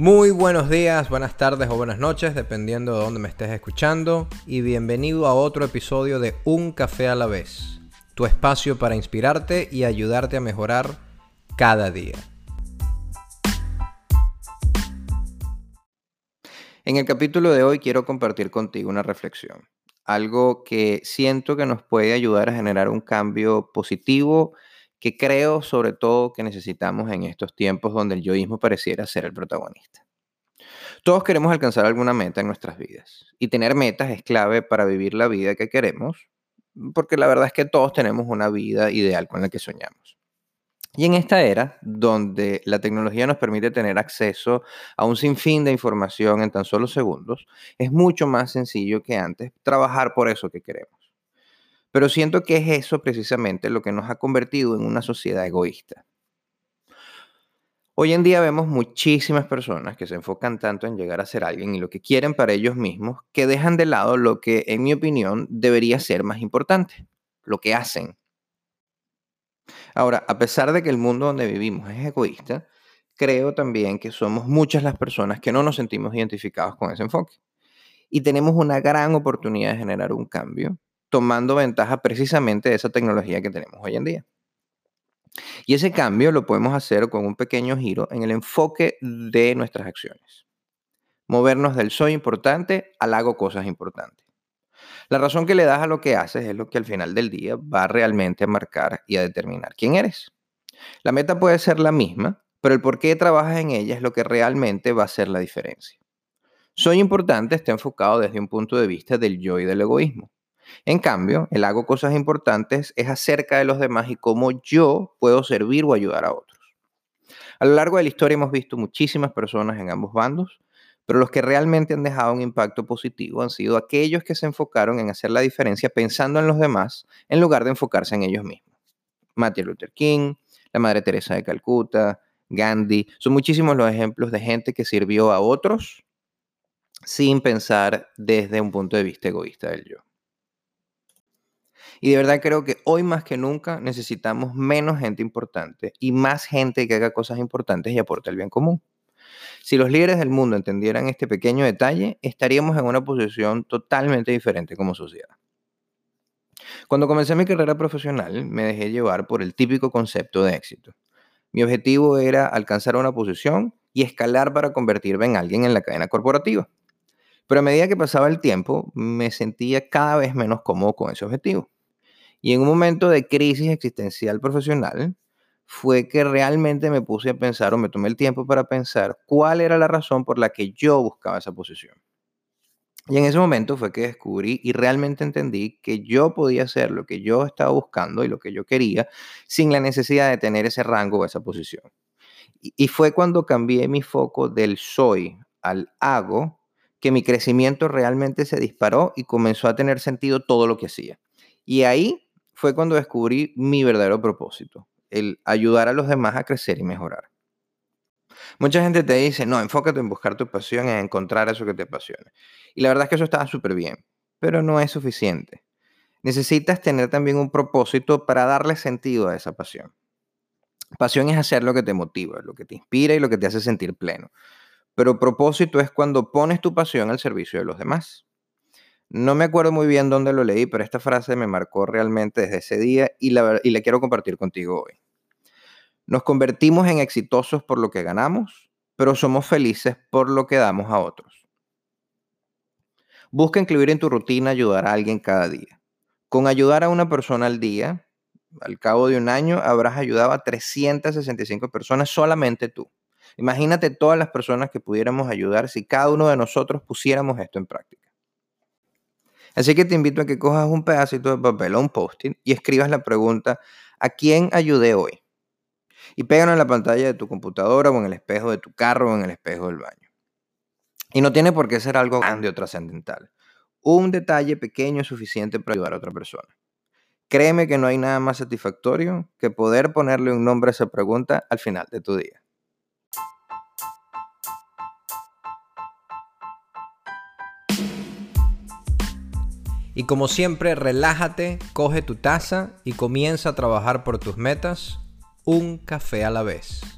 Muy buenos días, buenas tardes o buenas noches, dependiendo de dónde me estés escuchando, y bienvenido a otro episodio de Un Café a la vez, tu espacio para inspirarte y ayudarte a mejorar cada día. En el capítulo de hoy quiero compartir contigo una reflexión, algo que siento que nos puede ayudar a generar un cambio positivo que creo sobre todo que necesitamos en estos tiempos donde el yoísmo pareciera ser el protagonista. Todos queremos alcanzar alguna meta en nuestras vidas y tener metas es clave para vivir la vida que queremos, porque la verdad es que todos tenemos una vida ideal con la que soñamos. Y en esta era, donde la tecnología nos permite tener acceso a un sinfín de información en tan solo segundos, es mucho más sencillo que antes trabajar por eso que queremos. Pero siento que es eso precisamente lo que nos ha convertido en una sociedad egoísta. Hoy en día vemos muchísimas personas que se enfocan tanto en llegar a ser alguien y lo que quieren para ellos mismos, que dejan de lado lo que, en mi opinión, debería ser más importante, lo que hacen. Ahora, a pesar de que el mundo donde vivimos es egoísta, creo también que somos muchas las personas que no nos sentimos identificados con ese enfoque. Y tenemos una gran oportunidad de generar un cambio tomando ventaja precisamente de esa tecnología que tenemos hoy en día. Y ese cambio lo podemos hacer con un pequeño giro en el enfoque de nuestras acciones. Movernos del soy importante al hago cosas importantes. La razón que le das a lo que haces es lo que al final del día va realmente a marcar y a determinar quién eres. La meta puede ser la misma, pero el por qué trabajas en ella es lo que realmente va a hacer la diferencia. Soy importante está enfocado desde un punto de vista del yo y del egoísmo. En cambio, el hago cosas importantes es acerca de los demás y cómo yo puedo servir o ayudar a otros. A lo largo de la historia hemos visto muchísimas personas en ambos bandos, pero los que realmente han dejado un impacto positivo han sido aquellos que se enfocaron en hacer la diferencia pensando en los demás en lugar de enfocarse en ellos mismos. Martin Luther King, la Madre Teresa de Calcuta, Gandhi, son muchísimos los ejemplos de gente que sirvió a otros sin pensar desde un punto de vista egoísta del yo. Y de verdad creo que hoy más que nunca necesitamos menos gente importante y más gente que haga cosas importantes y aporte el bien común. Si los líderes del mundo entendieran este pequeño detalle, estaríamos en una posición totalmente diferente como sociedad. Cuando comencé mi carrera profesional, me dejé llevar por el típico concepto de éxito. Mi objetivo era alcanzar una posición y escalar para convertirme en alguien en la cadena corporativa. Pero a medida que pasaba el tiempo, me sentía cada vez menos cómodo con ese objetivo. Y en un momento de crisis existencial profesional, fue que realmente me puse a pensar o me tomé el tiempo para pensar cuál era la razón por la que yo buscaba esa posición. Y en ese momento fue que descubrí y realmente entendí que yo podía hacer lo que yo estaba buscando y lo que yo quería sin la necesidad de tener ese rango o esa posición. Y, fue cuando cambié mi foco del soy al hago que mi crecimiento realmente se disparó y comenzó a tener sentido todo lo que hacía. Y ahí fue cuando descubrí mi verdadero propósito, el ayudar a los demás a crecer y mejorar. Mucha gente te dice, no, enfócate en buscar tu pasión, en encontrar eso que te apasione. Y la verdad es que eso está súper bien, pero no es suficiente. Necesitas tener también un propósito para darle sentido a esa pasión. Pasión es hacer lo que te motiva, lo que te inspira y lo que te hace sentir pleno. Pero propósito es cuando pones tu pasión al servicio de los demás. No me acuerdo muy bien dónde lo leí, pero esta frase me marcó realmente desde ese día y la, y quiero compartir contigo hoy. Nos convertimos en exitosos por lo que ganamos, pero somos felices por lo que damos a otros. Busca incluir en tu rutina ayudar a alguien cada día. Con ayudar a una persona al día, al cabo de un año habrás ayudado a 365 personas solamente tú. Imagínate todas las personas que pudiéramos ayudar si cada uno de nosotros pusiéramos esto en práctica. Así que te invito a que cojas un pedacito de papel o un post-it y escribas la pregunta, ¿a quién ayudé hoy? Y pégalo en la pantalla de tu computadora o en el espejo de tu carro o en el espejo del baño. Y no tiene por qué ser algo grande o trascendental. Un detalle pequeño es suficiente para ayudar a otra persona. Créeme que no hay nada más satisfactorio que poder ponerle un nombre a esa pregunta al final de tu día. Y como siempre, relájate, coge tu taza y comienza a trabajar por tus metas, un café a la vez.